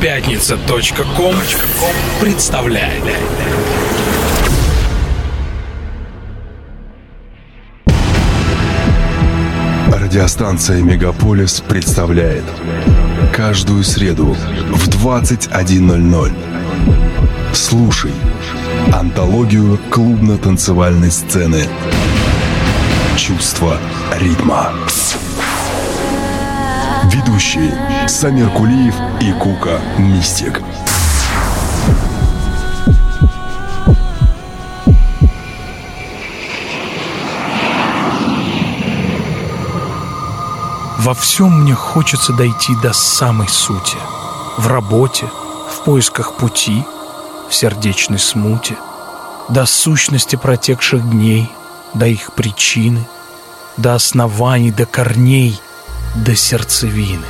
Пятница.ком представляет. Радиостанция «Мегаполис» представляет Каждую среду в 21.00 Слушай Антологию клубно-танцевальной сцены Чувство ритма Ведущие Самир Кулиев и Кука Мистик. Во всем мне хочется дойти до самой сути. В работе, в поисках пути, в сердечной смуте, до сущности протекших дней, до их причины, до оснований, до корней, до сердцевины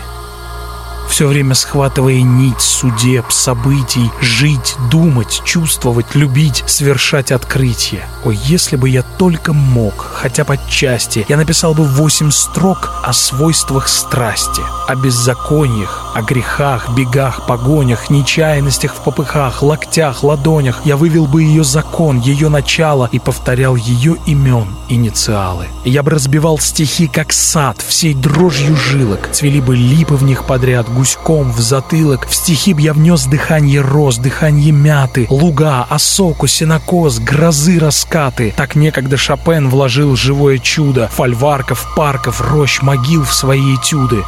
все время схватывая нить судеб, событий, жить, думать, чувствовать, любить, совершать открытие. Ой, если бы я только мог, хотя бы отчасти, я написал бы восемь строк о свойствах страсти, о беззакониях, о грехах, бегах, погонях, нечаянностях в попыхах, локтях, ладонях. Я вывел бы ее закон, ее начало и повторял ее имен, инициалы. Я бы разбивал стихи, как сад, всей дрожью жилок. Цвели бы липы в них подряд, гуськом в затылок. В стихи б я внес дыхание роз, дыхание мяты, луга, осоку, сенокос, грозы, раскаты. Так некогда Шопен вложил живое чудо фольварков, парков, рощ, могил в свои этюды.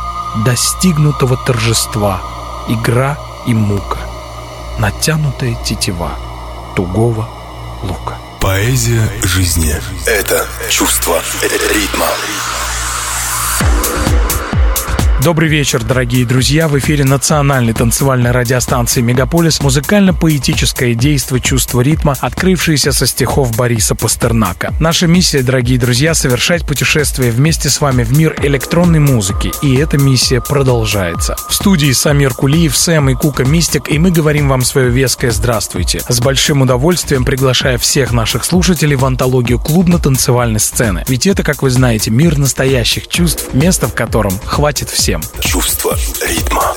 Достигнутого торжества, игра и мука, натянутая тетива, тугого лука. Поэзия жизни – это чувство ритма. Добрый вечер, дорогие друзья. В эфире национальной танцевальной радиостанции «Мегаполис» музыкально-поэтическое действо «Чувство ритма», открывшееся со стихов Бориса Пастернака. Наша миссия, дорогие друзья, совершать путешествие вместе с вами в мир электронной музыки, и эта миссия продолжается. В студии Самир Кулиев, Сэм и Кука Мистик, и мы говорим вам свое веское «Здравствуйте». С большим удовольствием приглашая всех наших слушателей в антологию клубно-танцевальной сцены. Ведь это, как вы знаете, мир настоящих чувств, место в котором хватит всем всем. Чувство ритма.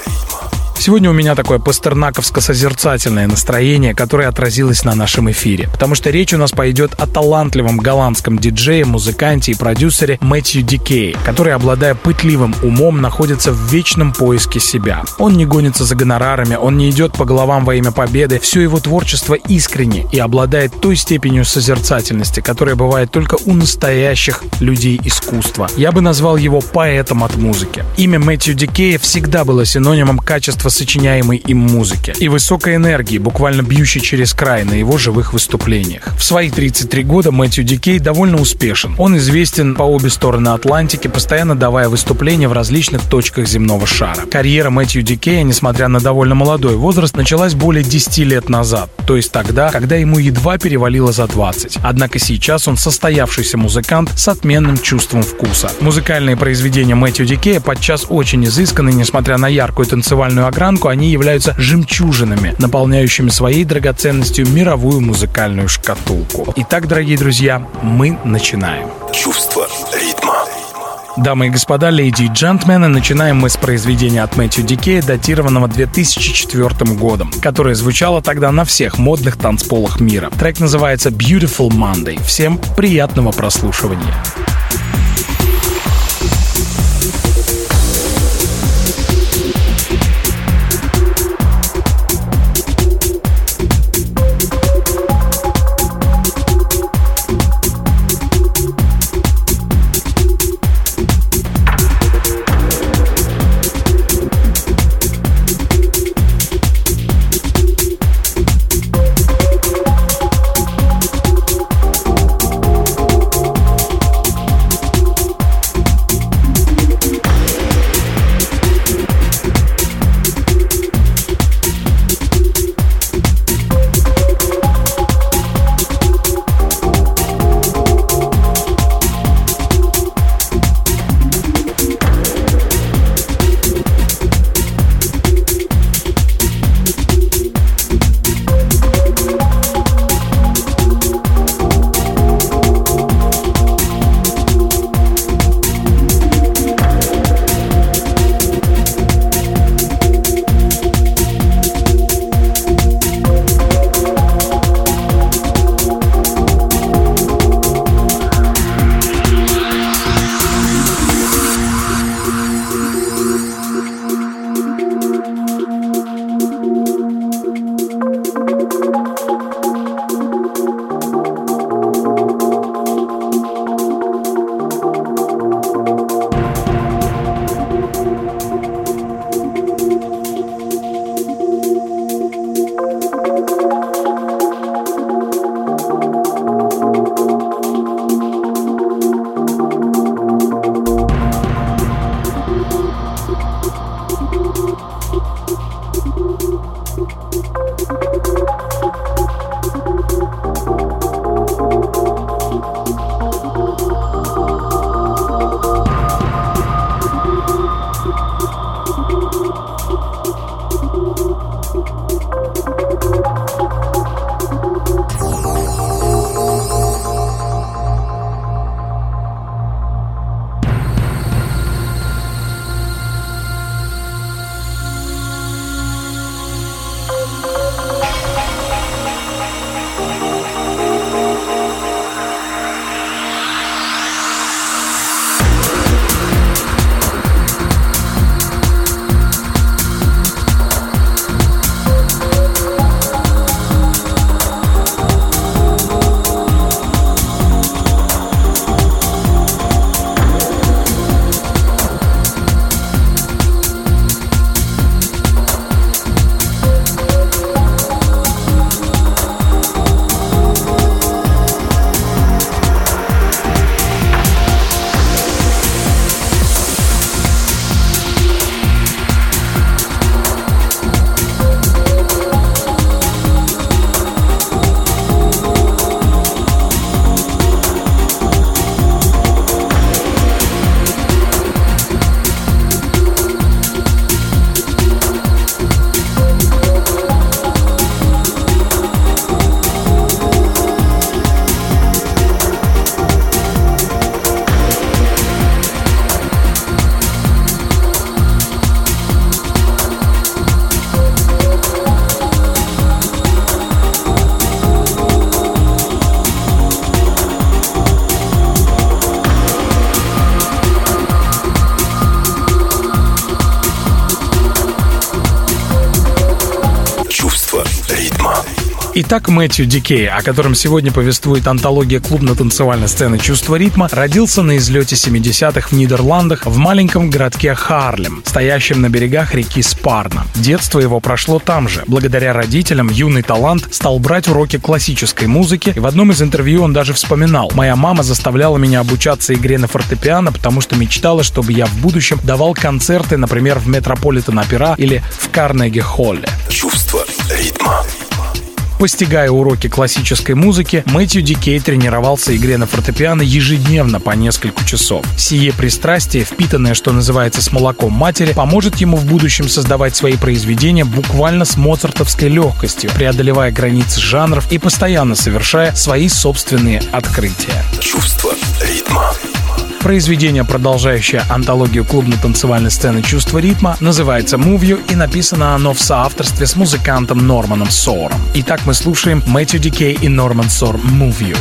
Сегодня у меня такое пастернаковско-созерцательное настроение, которое отразилось на нашем эфире. Потому что речь у нас пойдет о талантливом голландском диджее, музыканте и продюсере Мэтью Дикей, который, обладая пытливым умом, находится в вечном поиске себя. Он не гонится за гонорарами, он не идет по головам во имя победы. Все его творчество искренне и обладает той степенью созерцательности, которая бывает только у настоящих людей искусства. Я бы назвал его поэтом от музыки. Имя Мэтью Дикея всегда было синонимом качества качества сочиняемой им музыки и высокой энергии, буквально бьющей через край на его живых выступлениях. В свои 33 года Мэтью Дикей довольно успешен. Он известен по обе стороны Атлантики, постоянно давая выступления в различных точках земного шара. Карьера Мэтью Дикея, несмотря на довольно молодой возраст, началась более 10 лет назад, то есть тогда, когда ему едва перевалило за 20. Однако сейчас он состоявшийся музыкант с отменным чувством вкуса. Музыкальные произведения Мэтью Дикея подчас очень изысканы, несмотря на яркую танцевальную огранку, они являются жемчужинами, наполняющими своей драгоценностью мировую музыкальную шкатулку. Итак, дорогие друзья, мы начинаем. Чувство ритма. Дамы и господа, леди и джентльмены, начинаем мы с произведения от Мэтью Дикея, датированного 2004 годом, которое звучало тогда на всех модных танцполах мира. Трек называется Beautiful Monday. Всем приятного прослушивания. Итак, Мэтью Дикей, о котором сегодня повествует антология клубно-танцевальной сцены «Чувство ритма», родился на излете 70-х в Нидерландах в маленьком городке Харлем, стоящем на берегах реки Спарна. Детство его прошло там же. Благодаря родителям юный талант стал брать уроки классической музыки, и в одном из интервью он даже вспоминал «Моя мама заставляла меня обучаться игре на фортепиано, потому что мечтала, чтобы я в будущем давал концерты, например, в Метрополитен Опера или в Карнеги-Холле». Чувство ритма. Постигая уроки классической музыки, Мэтью Дикей тренировался игре на фортепиано ежедневно по несколько часов. Сие пристрастие, впитанное, что называется, с молоком матери, поможет ему в будущем создавать свои произведения буквально с моцартовской легкостью, преодолевая границы жанров и постоянно совершая свои собственные открытия. Чувство. Произведение, продолжающее антологию клубно-танцевальной сцены «Чувство ритма», называется «Move You» и написано оно в соавторстве с музыкантом Норманом Сором. Итак, мы слушаем Мэтью Дикей и Норман Сор «Move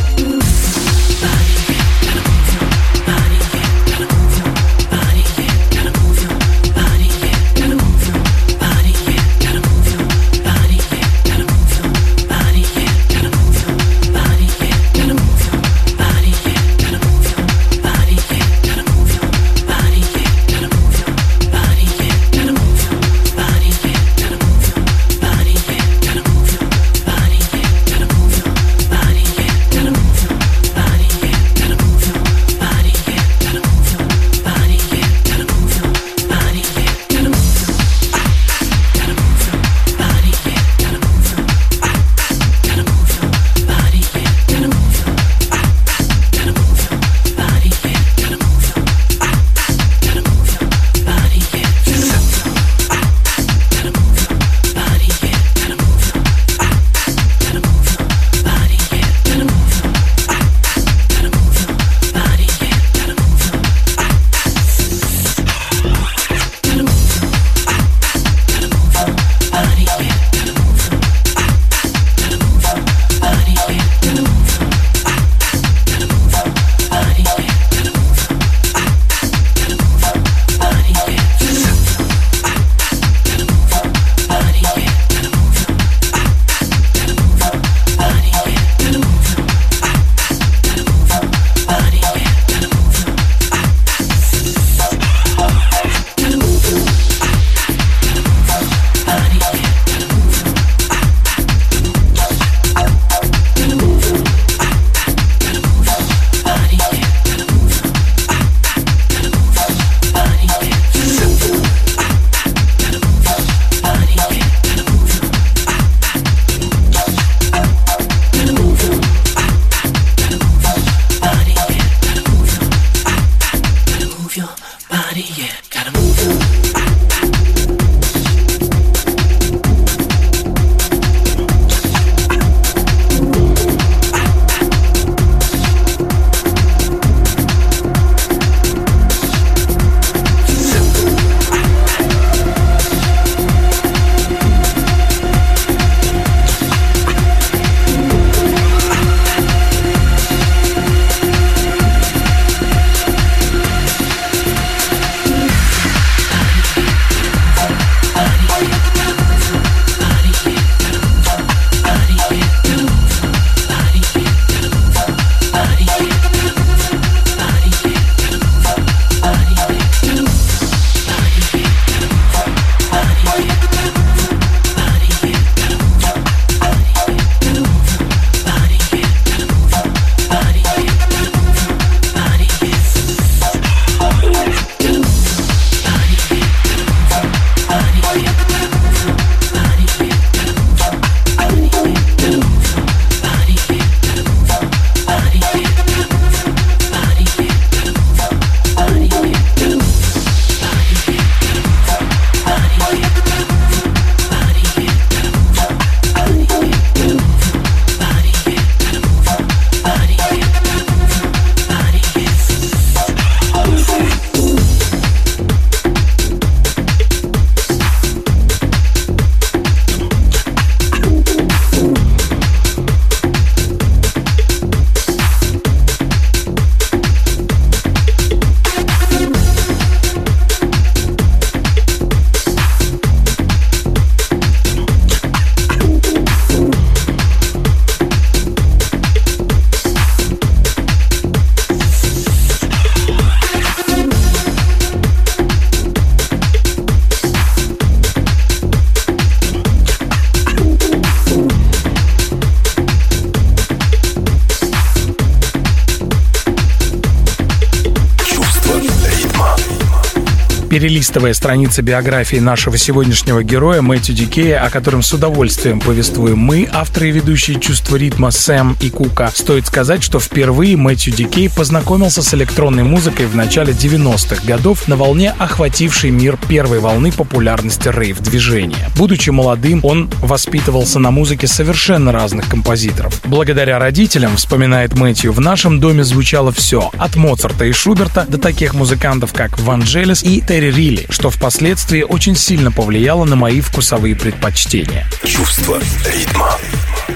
Перелистывая страницы биографии нашего сегодняшнего героя Мэтью Дикея, о котором с удовольствием повествуем мы, авторы и ведущие «Чувство ритма» Сэм и Кука, стоит сказать, что впервые Мэтью Дикей познакомился с электронной музыкой в начале 90-х годов на волне охватившей мир первой волны популярности рейв-движения. Будучи молодым, он воспитывался на музыке совершенно разных композиторов. Благодаря родителям, вспоминает Мэтью, в нашем доме звучало все, от Моцарта и Шуберта до таких музыкантов, как Ванджелес и Терри Рилли, что впоследствии очень сильно повлияло на мои вкусовые предпочтения. Чувство ритма.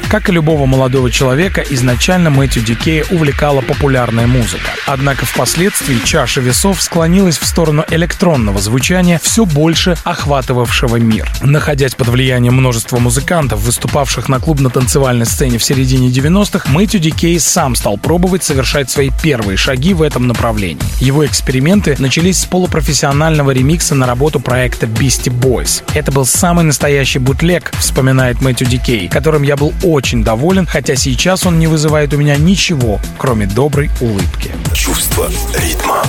Как и любого молодого человека, изначально Мэтью Дикея увлекала популярная музыка. Однако впоследствии чаша весов склонилась в сторону электронного звучания, все больше охватывавшего мир. Находясь под влиянием множества музыкантов, выступавших на клубно-танцевальной сцене в середине 90-х, Мэтью Дикей сам стал пробовать совершать свои первые шаги в этом направлении. Его эксперименты начались с полупрофессионального ремикса на работу проекта Beastie Boys. Это был самый настоящий бутлег, вспоминает Мэтью Дикей, которым я был очень доволен, хотя сейчас он не вызывает у меня ничего, кроме доброй улыбки. Чувство ритма.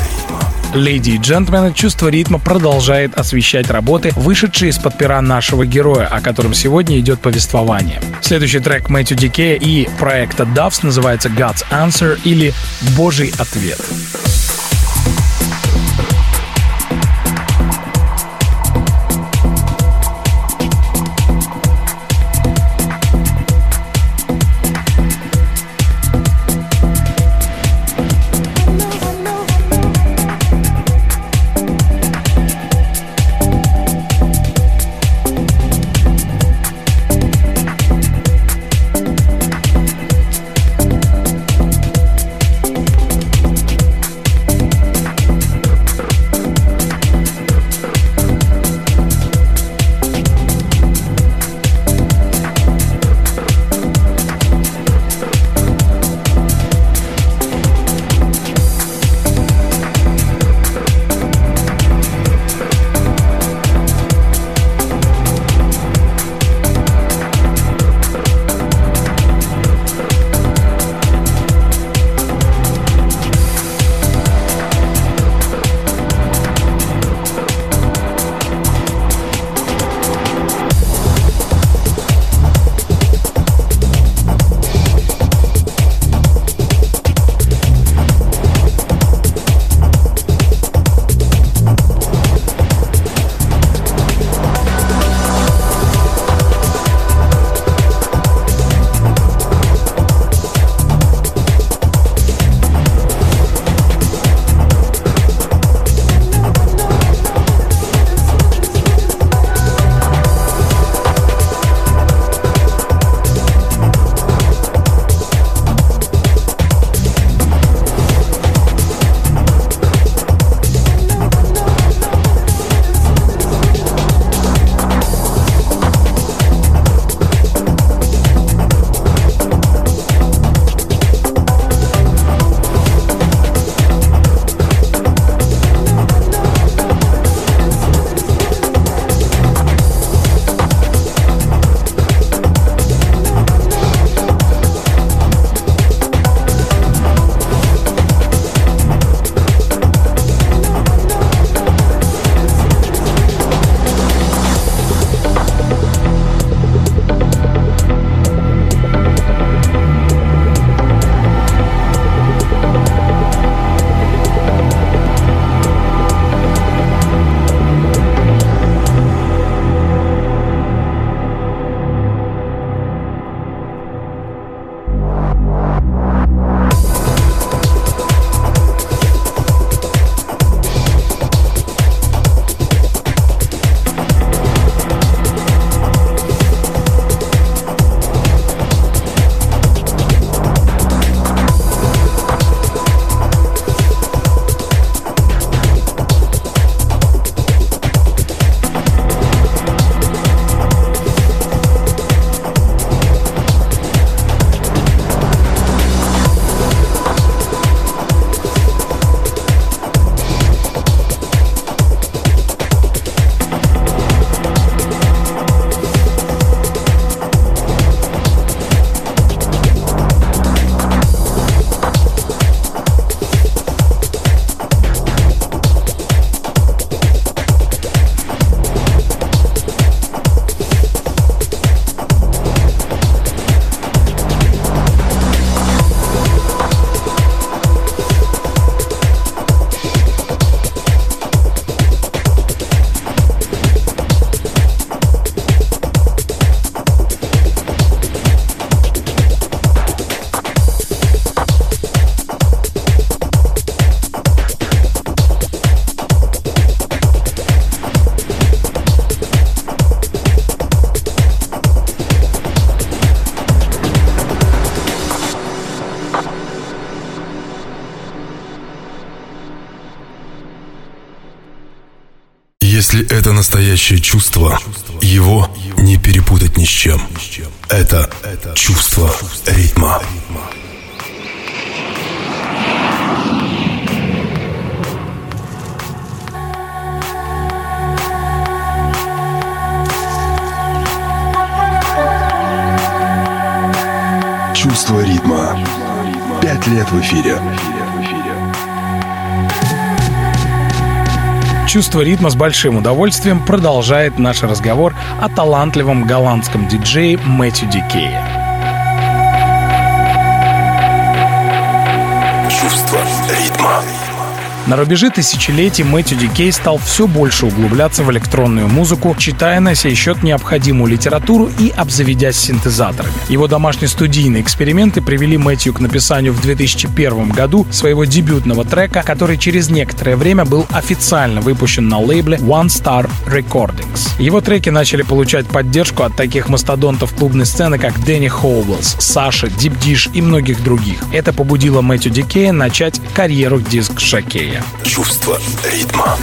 Леди и джентльмены, чувство ритма продолжает освещать работы, вышедшие из-под пера нашего героя, о котором сегодня идет повествование. Следующий трек Мэтью Дикея и проекта Doves называется God's Answer или Божий ответ. Это настоящее чувство, его не перепутать ни с чем. Это чувство ритма. Чувство ритма. Пять лет в эфире. Чувство ритма с большим удовольствием продолжает наш разговор о талантливом голландском диджее Мэтью Дикее. На рубеже тысячелетий Мэтью Дикей стал все больше углубляться в электронную музыку, читая на сей счет необходимую литературу и обзаведясь синтезаторами. Его домашние студийные эксперименты привели Мэтью к написанию в 2001 году своего дебютного трека, который через некоторое время был официально выпущен на лейбле One Star Recordings. Его треки начали получать поддержку от таких мастодонтов клубной сцены, как Дэнни Хоуэллс, Саша, Дип Диш и многих других. Это побудило Мэтью Дикея начать карьеру диск-шокея. Чувство ритма.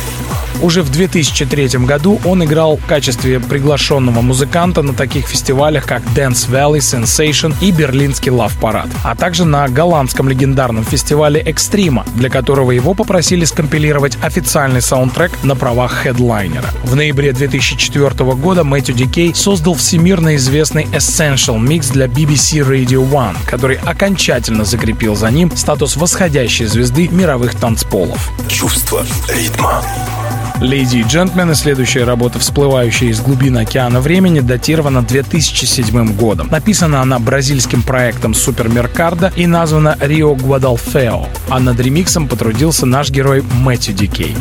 Уже в 2003 году он играл в качестве приглашенного музыканта на таких фестивалях, как Dance Valley, Sensation и Берлинский Love Parade, а также на голландском легендарном фестивале Экстрима, для которого его попросили скомпилировать официальный саундтрек на правах хедлайнера. В ноябре 2004 года Мэтью Дикей создал всемирно известный Essential Mix для BBC Radio One, который окончательно закрепил за ним статус восходящей звезды мировых танцполов. Чувство ритма. «Леди и джентльмены», следующая работа, всплывающая из глубин океана времени, датирована 2007 годом. Написана она бразильским проектом Супермеркардо и названа «Рио Гвадалфео», а над ремиксом потрудился наш герой Мэтью Дикей.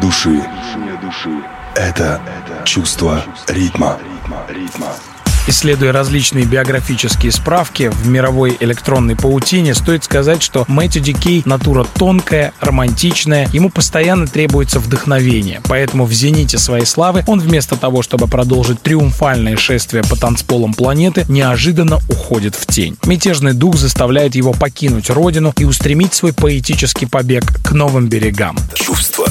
Души. Это чувство ритма. Исследуя различные биографические справки в мировой электронной паутине, стоит сказать, что Мэтью Дикей натура тонкая, романтичная, ему постоянно требуется вдохновение. Поэтому в зените своей славы он вместо того, чтобы продолжить триумфальное шествие по танцполам планеты, неожиданно уходит в тень. Мятежный дух заставляет его покинуть родину и устремить свой поэтический побег к новым берегам. Чувство.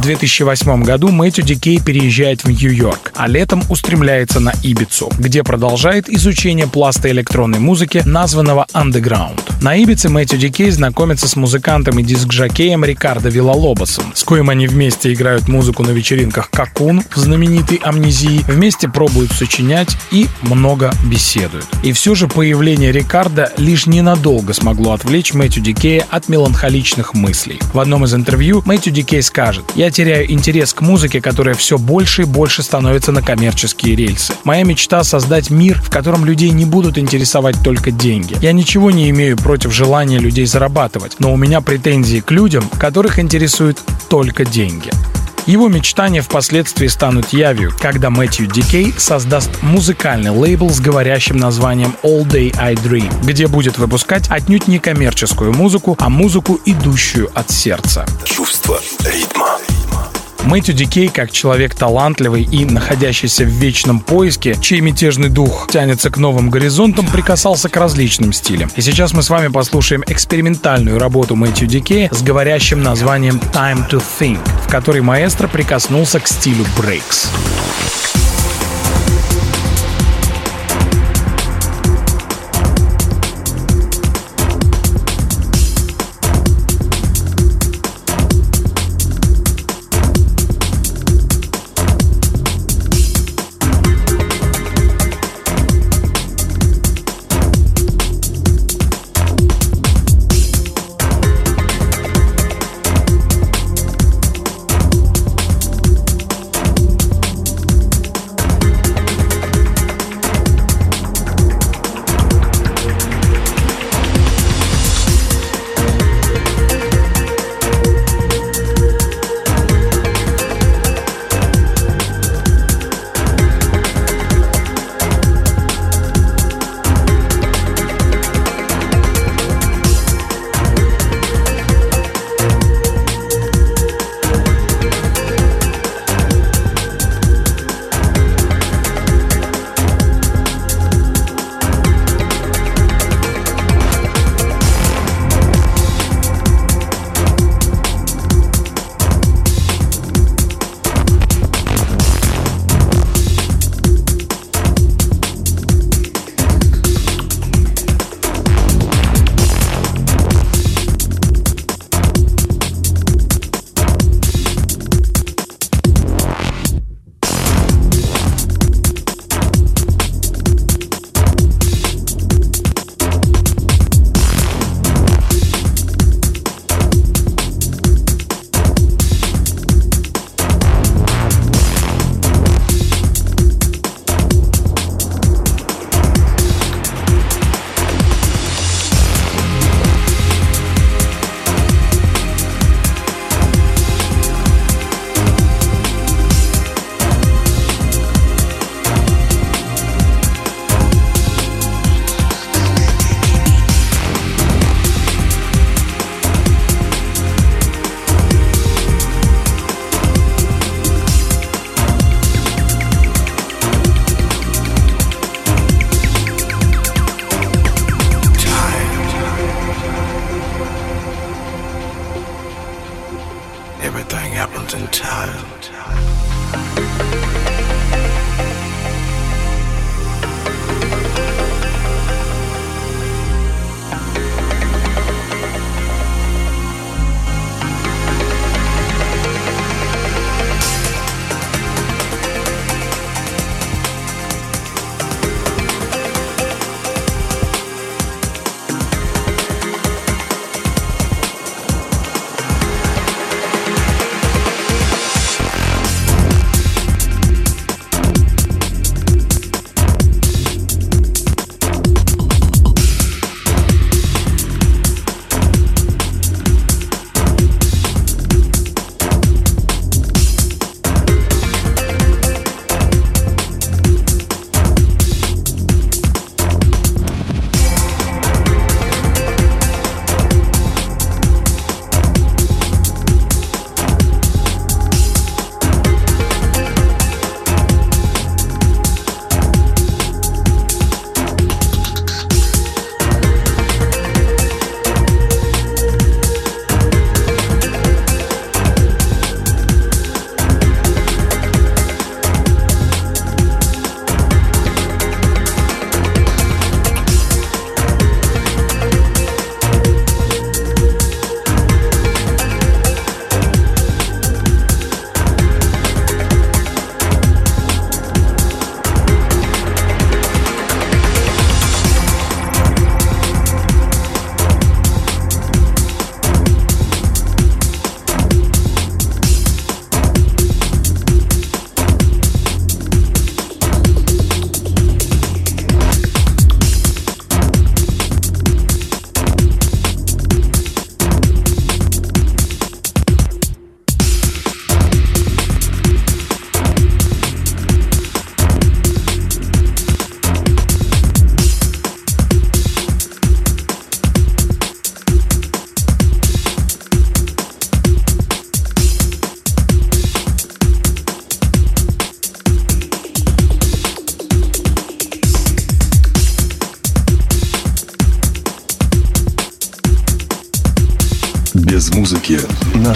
В 2008 году Мэтью Дикей переезжает в Нью-Йорк, а летом устремляется на Ибицу, где продолжает изучение пласта электронной музыки, названного Underground. На Ибице Мэтью Дикей знакомится с музыкантом и диск-жокеем Рикардо Виллалобосом, с коим они вместе играют музыку на вечеринках «Какун» в знаменитой «Амнезии», вместе пробуют сочинять и много беседуют. И все же появление Рикардо лишь ненадолго смогло отвлечь Мэтью Дикея от меланхоличных мыслей. В одном из интервью Мэтью Дикей скажет «Я теряю интерес к музыке, которая все больше и больше становится на коммерческие рельсы. Моя мечта — создать мир, в котором людей не будут интересовать только деньги. Я ничего не имею против желания людей зарабатывать, но у меня претензии к людям, которых интересуют только деньги. Его мечтания впоследствии станут явью, когда Мэтью Дикей создаст музыкальный лейбл с говорящим названием All Day I Dream, где будет выпускать отнюдь не коммерческую музыку, а музыку, идущую от сердца. Чувство ритма. Мэтью Дикей, как человек талантливый и находящийся в вечном поиске, чей мятежный дух тянется к новым горизонтам, прикасался к различным стилям. И сейчас мы с вами послушаем экспериментальную работу Мэтью Дикея с говорящим названием Time to Think, в которой маэстро прикоснулся к стилю брейкс.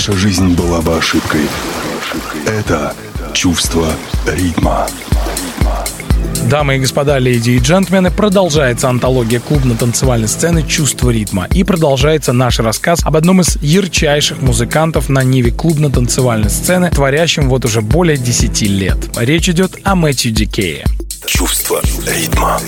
Наша жизнь была бы ошибкой. Это чувство ритма. Дамы и господа, леди и джентльмены, продолжается антология клубно-танцевальной сцены «Чувство ритма» и продолжается наш рассказ об одном из ярчайших музыкантов на ниве клубно-танцевальной сцены, творящем вот уже более 10 лет. Речь идет о Мэтью Дикее. Чувство ритма.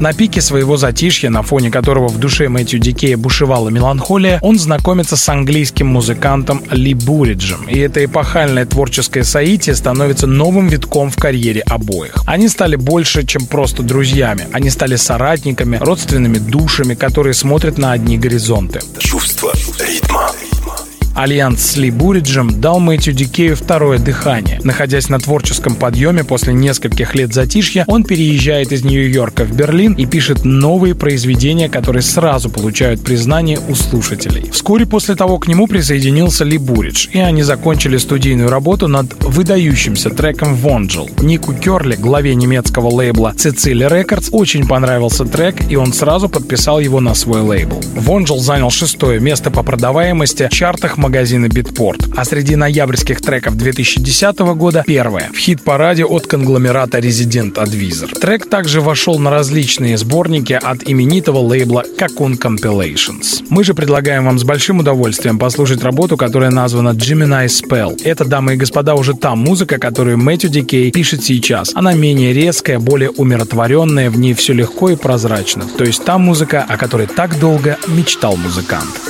На пике своего затишья, на фоне которого в душе Мэтью Дикея бушевала меланхолия, он знакомится с английским музыкантом Ли Буриджем. И это эпохальное творческое соитие становится новым витком в карьере обоих. Они стали больше, чем просто друзьями. Они стали соратниками, родственными душами, которые смотрят на одни горизонты. Чувство ритма. Альянс с Ли Буриджем дал Мэтью Дикею второе дыхание. Находясь на творческом подъеме после нескольких лет затишья, он переезжает из Нью-Йорка в Берлин и пишет новые произведения, которые сразу получают признание у слушателей. Вскоре после того к нему присоединился Ли Буридж, и они закончили студийную работу над выдающимся треком «Wongel». Нику Керли, главе немецкого лейбла Cécille Records, очень понравился трек, и он сразу подписал его на свой лейбл. «Wongel» занял шестое место по продаваемости в чартах магазина Beatport. А среди ноябрьских треков 2010 года первое в хит-параде от конгломерата Resident Advisor. Трек также вошел на различные сборники от именитого лейбла Cocoon Compilations. Мы же предлагаем вам с большим удовольствием послушать работу, которая названа Gemini Spell. Это, дамы и господа, уже та музыка, которую Мэтью Дикей пишет сейчас. Она менее резкая, более умиротворенная, в ней все легко и прозрачно. То есть та музыка, о которой так долго мечтал музыкант.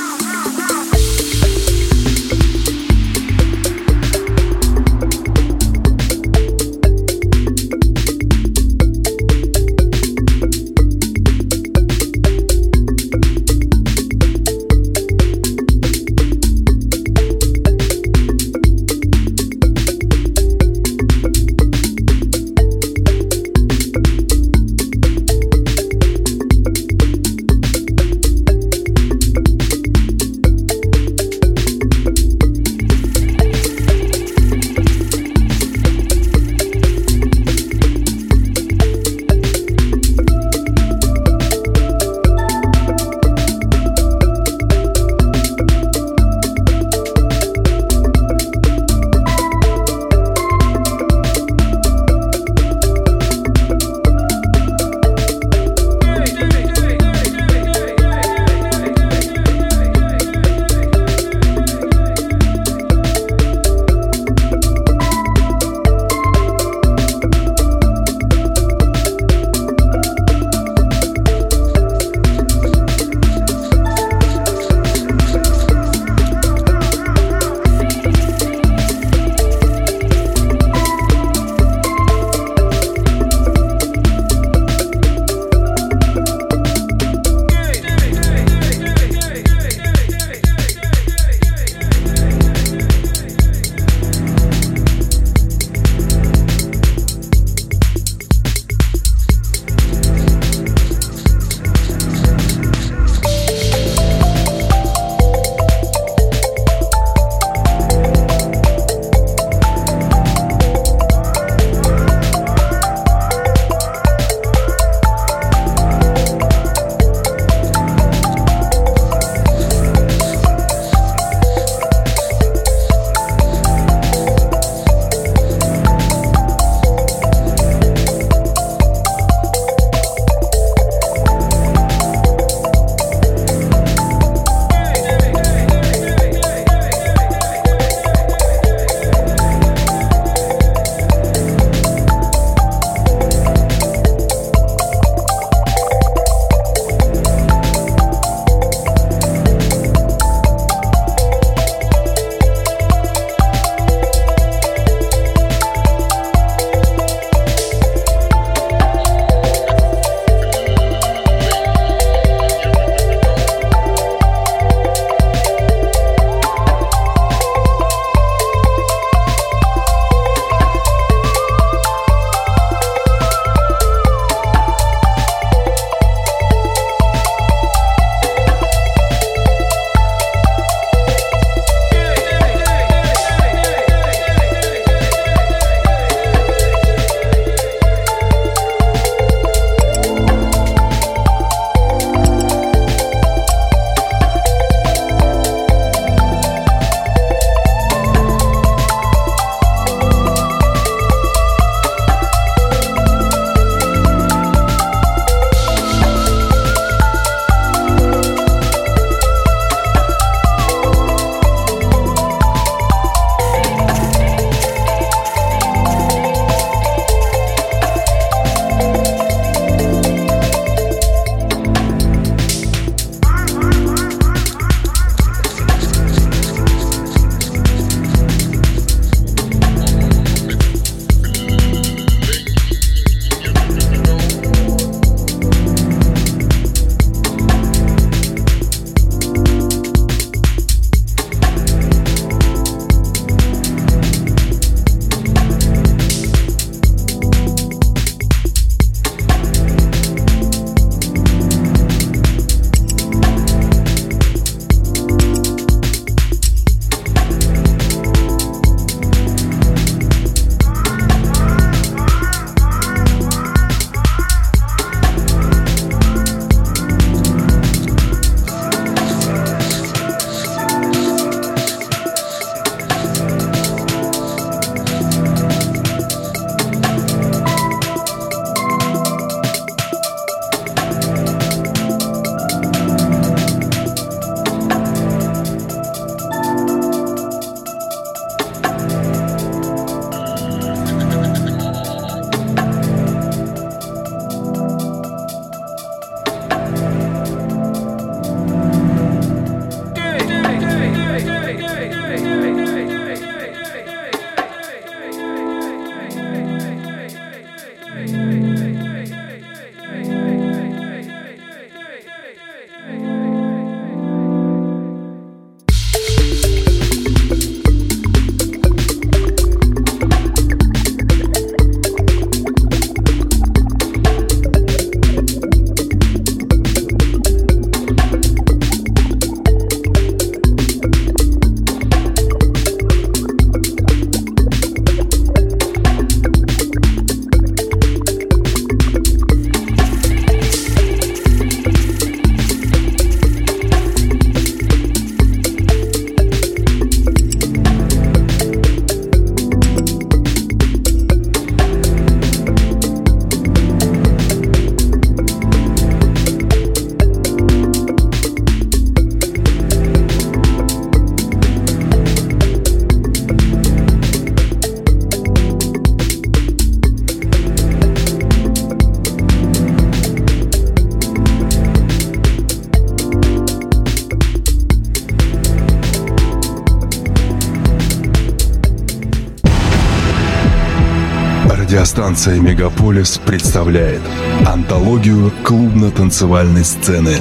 Станция «Мегаполис» представляет антологию клубно-танцевальной сцены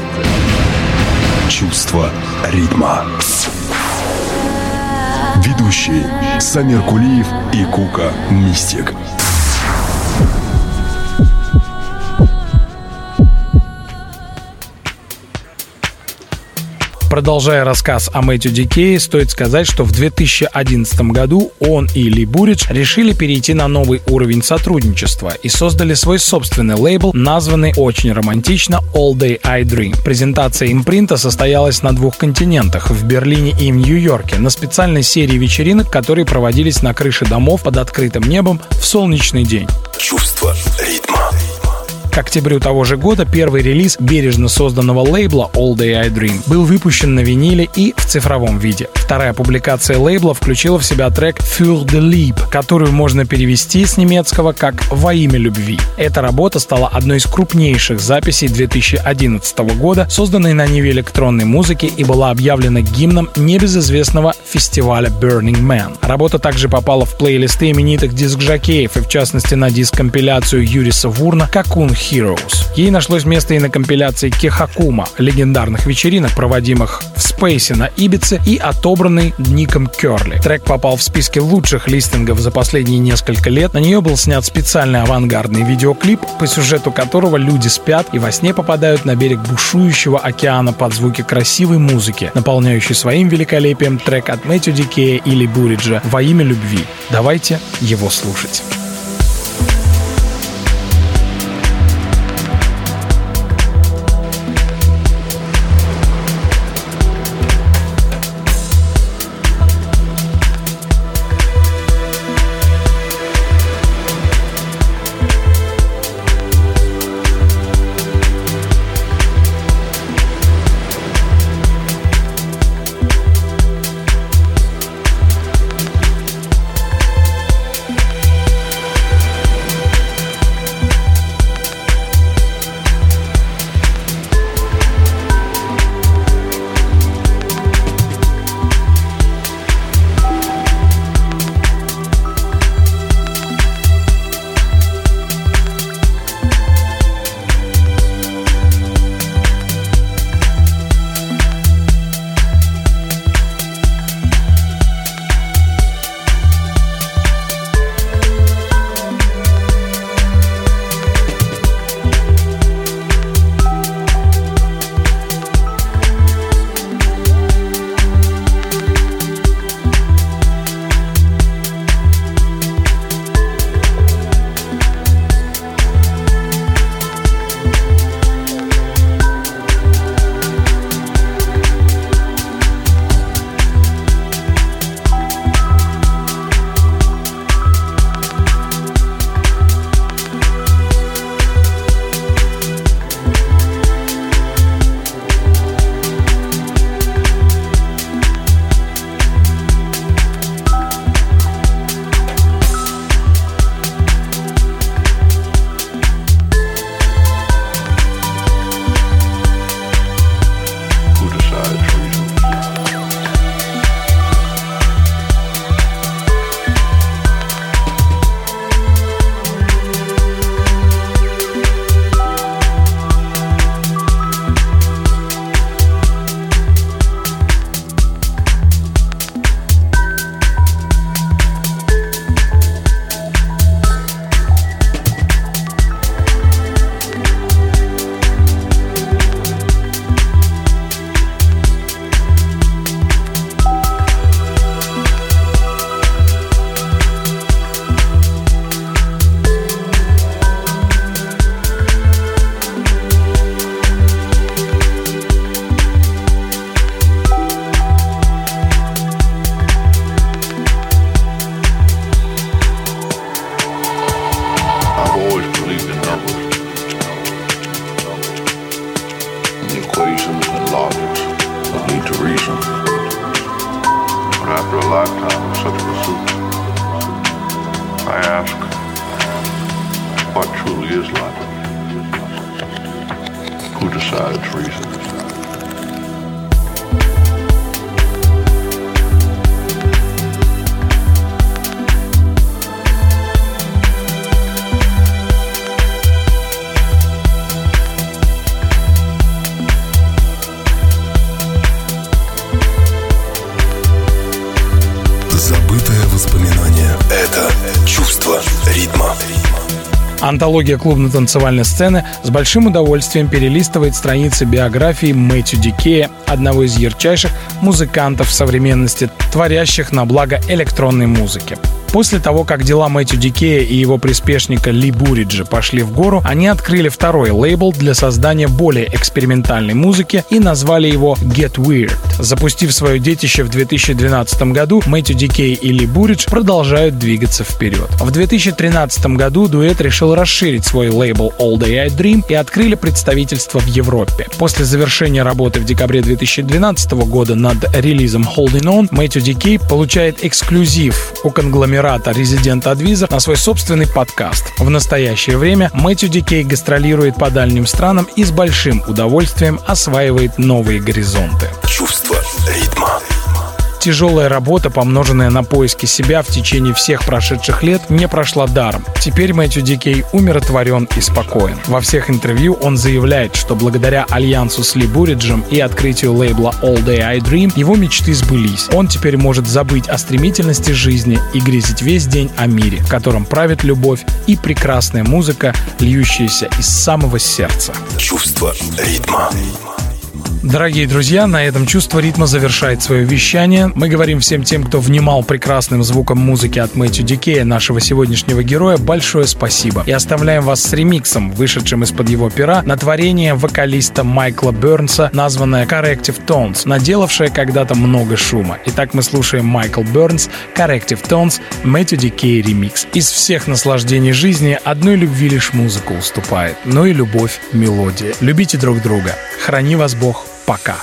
«Чувство ритма». Ведущие Самир Кулиев и Кука Мистик. Продолжая рассказ о Мэтью Дикее, стоит сказать, что в 2011 году он и Ли Буридж решили перейти на новый уровень сотрудничества и создали свой собственный лейбл, названный очень романтично All Day I Dream. Презентация импринта состоялась на двух континентах, в Берлине и в Нью-Йорке, на специальной серии вечеринок, которые проводились на крыше домов под открытым небом в солнечный день. Чувство ритма. К октябрю того же года первый релиз бережно созданного лейбла All Day I Dream был выпущен на виниле и в цифровом виде. Вторая публикация лейбла включила в себя трек Für the Lieb, которую можно перевести с немецкого как «Во имя любви». Эта работа стала одной из крупнейших записей 2011 года, созданной на ниве электронной музыки и была объявлена гимном небезызвестного фестиваля Burning Man. Работа также попала в плейлисты именитых диск-жокеев и в частности на диск-компиляцию Юриса Вурна «Какун Heroes. Ей нашлось место и на компиляции Кехакума, легендарных вечеринок, проводимых в Спейсе на Ибице и отобранный Ником Керли. Трек попал в списки лучших листингов за последние несколько лет. На нее был снят специальный авангардный видеоклип, по сюжету которого люди спят и во сне попадают на берег бушующего океана под звуки красивой музыки, наполняющей своим великолепием трек от Мэтью Дикея или Буриджа «Во имя любви». Давайте его слушать. Антология клубно-танцевальной сцены с большим удовольствием перелистывает страницы биографии Мэтью Дикея, одного из ярчайших музыкантов современности, творящих на благо электронной музыки. После того, как дела Мэтью Дикея и его приспешника Ли Буриджа пошли в гору, они открыли второй лейбл для создания более экспериментальной музыки и назвали его Get Weird. Запустив свое детище в 2012 году, Мэтью Дикей и Ли Буридж продолжают двигаться вперед. В 2013 году дуэт решил расширить свой лейбл All Day I Dream и открыли представительство в Европе. После завершения работы в декабре 2012 года над релизом Holding On, Мэтью Дикей получает эксклюзив у конгломерата Resident Advisor на свой собственный подкаст. В настоящее время Мэтью Дикей гастролирует по дальним странам и с большим удовольствием осваивает новые горизонты. Чувство. Тяжелая работа, помноженная на поиски себя в течение всех прошедших лет, не прошла даром. Теперь Мэтью Дикей умиротворен и спокоен. Во всех интервью он заявляет, что благодаря альянсу с Ли Буриджем и открытию лейбла All Day I Dream его мечты сбылись. Он теперь может забыть о стремительности жизни и грезить весь день о мире, в котором правит любовь и прекрасная музыка, льющаяся из самого сердца. Чувство ритма. Дорогие друзья, на этом чувство ритма завершает свое вещание. Мы говорим всем тем, кто внимал прекрасным звуком музыки от Мэтью Дикея, нашего сегодняшнего героя, большое спасибо. И оставляем вас с ремиксом, вышедшим из-под его пера, на творение вокалиста Майкла Бернса, названное Corrective Tones, наделавшее когда-то много шума. Итак, мы слушаем Майкл Бернс, Corrective Tones, Мэтью Дикей ремикс. Из всех наслаждений жизни одной любви лишь музыка уступает, но и любовь — мелодия. Любите друг друга. Храни вас Бог. Пока.